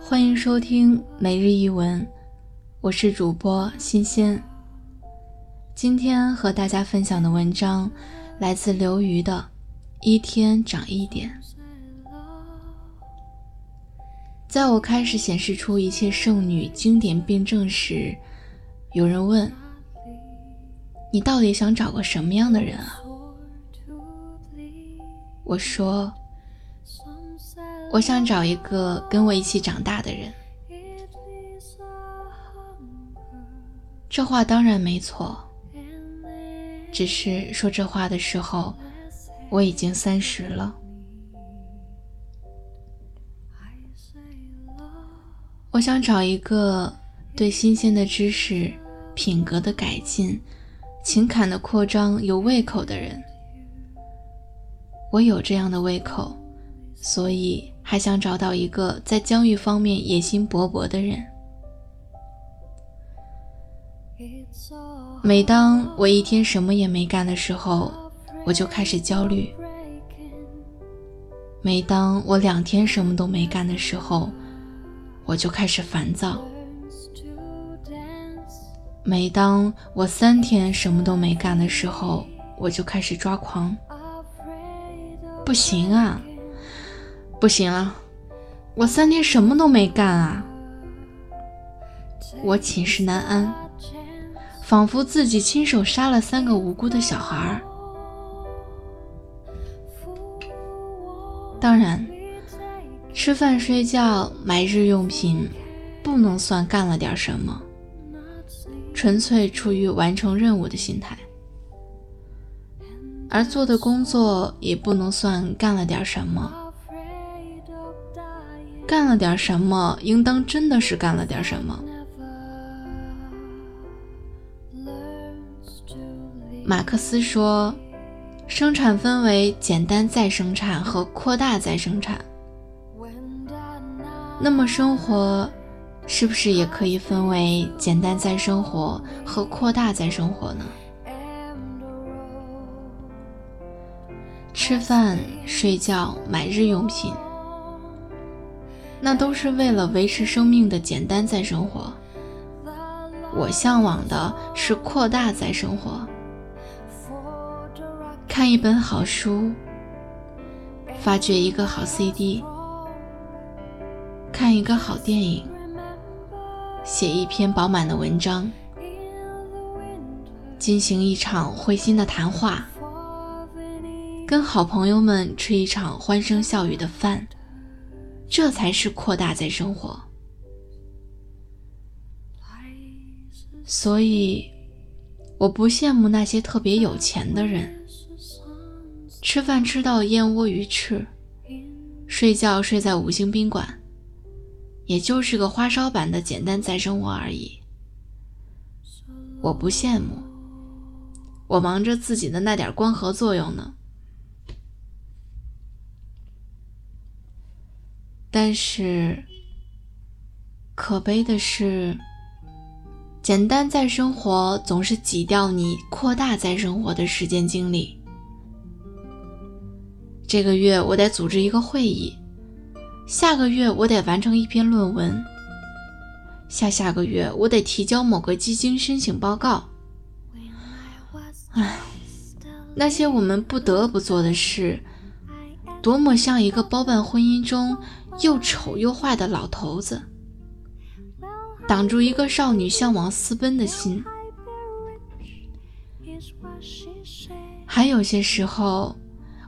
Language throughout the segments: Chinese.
欢迎收听每日一文，我是主播新鲜。今天和大家分享的文章来自刘瑜的《一天长一点》。在我开始显示出一切剩女经典病症时，有人问：“你到底想找个什么样的人啊？”我说：“我想找一个跟我一起长大的人。”这话当然没错，只是说这话的时候，我已经三十了。我想找一个对新鲜的知识、品格的改进、情感的扩张有胃口的人。我有这样的胃口，所以还想找到一个在疆域方面野心勃勃的人。每当我一天什么也没干的时候，我就开始焦虑；每当我两天什么都没干的时候，我就开始烦躁；每当我三天什么都没干的时候，我就开始抓狂。不行啊，不行了，我三天什么都没干啊！我寝食难安，仿佛自己亲手杀了三个无辜的小孩儿。当然，吃饭、睡觉、买日用品，不能算干了点什么，纯粹出于完成任务的心态。而做的工作也不能算干了点什么，干了点什么，应当真的是干了点什么。马克思说，生产分为简单再生产和扩大再生产。那么生活是不是也可以分为简单再生活和扩大再生活呢？吃饭、睡觉、买日用品，那都是为了维持生命的简单再生活。我向往的是扩大再生活。看一本好书，发掘一个好 CD，看一个好电影，写一篇饱满的文章，进行一场会心的谈话。跟好朋友们吃一场欢声笑语的饭，这才是扩大再生活。所以，我不羡慕那些特别有钱的人，吃饭吃到燕窝鱼翅，睡觉睡在五星宾馆，也就是个花哨版的简单再生活而已。我不羡慕，我忙着自己的那点光合作用呢。但是，可悲的是，简单在生活总是挤掉你扩大在生活的时间精力。这个月我得组织一个会议，下个月我得完成一篇论文，下下个月我得提交某个基金申请报告。唉，那些我们不得不做的事，多么像一个包办婚姻中。又丑又坏的老头子，挡住一个少女向往私奔的心。还有些时候，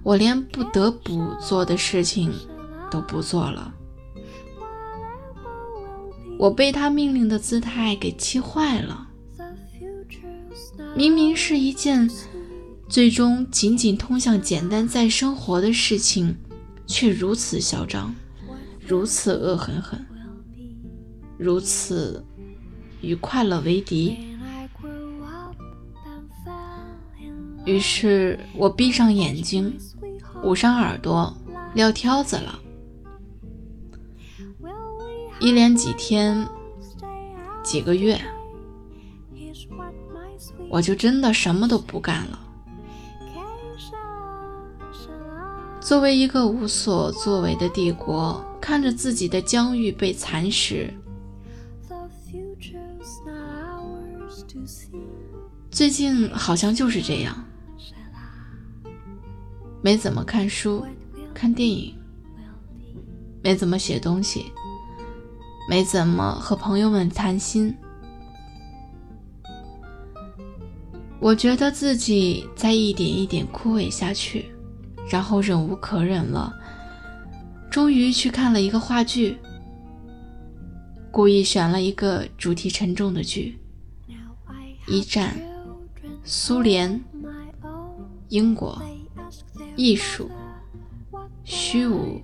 我连不得不做的事情都不做了。我被他命令的姿态给气坏了。明明是一件最终仅仅通向简单再生活的事情，却如此嚣张。如此恶狠狠，如此与快乐为敌。于是我闭上眼睛，捂上耳朵，撂挑子了。一连几天、几个月，我就真的什么都不干了。作为一个无所作为的帝国，看着自己的疆域被蚕食。最近好像就是这样，没怎么看书、看电影，没怎么写东西，没怎么和朋友们谈心。我觉得自己在一点一点枯萎下去。然后忍无可忍了，终于去看了一个话剧，故意选了一个主题沉重的剧：一战、苏联、英国、艺术、虚无、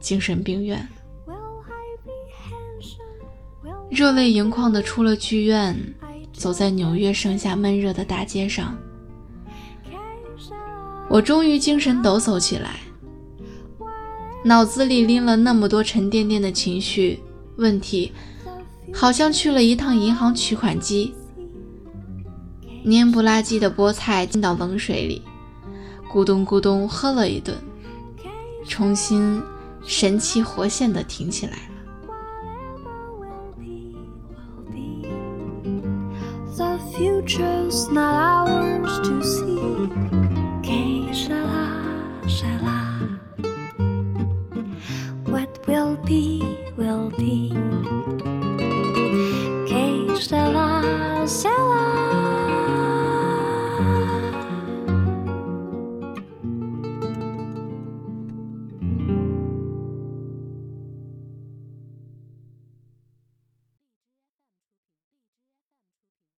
精神病院。热泪盈眶的出了剧院，走在纽约盛夏闷热的大街上。我终于精神抖擞起来，脑子里拎了那么多沉甸甸的情绪问题，好像去了一趟银行取款机，黏不拉几的菠菜进到冷水里，咕咚咕咚喝了一顿，重新神气活现的挺起来了。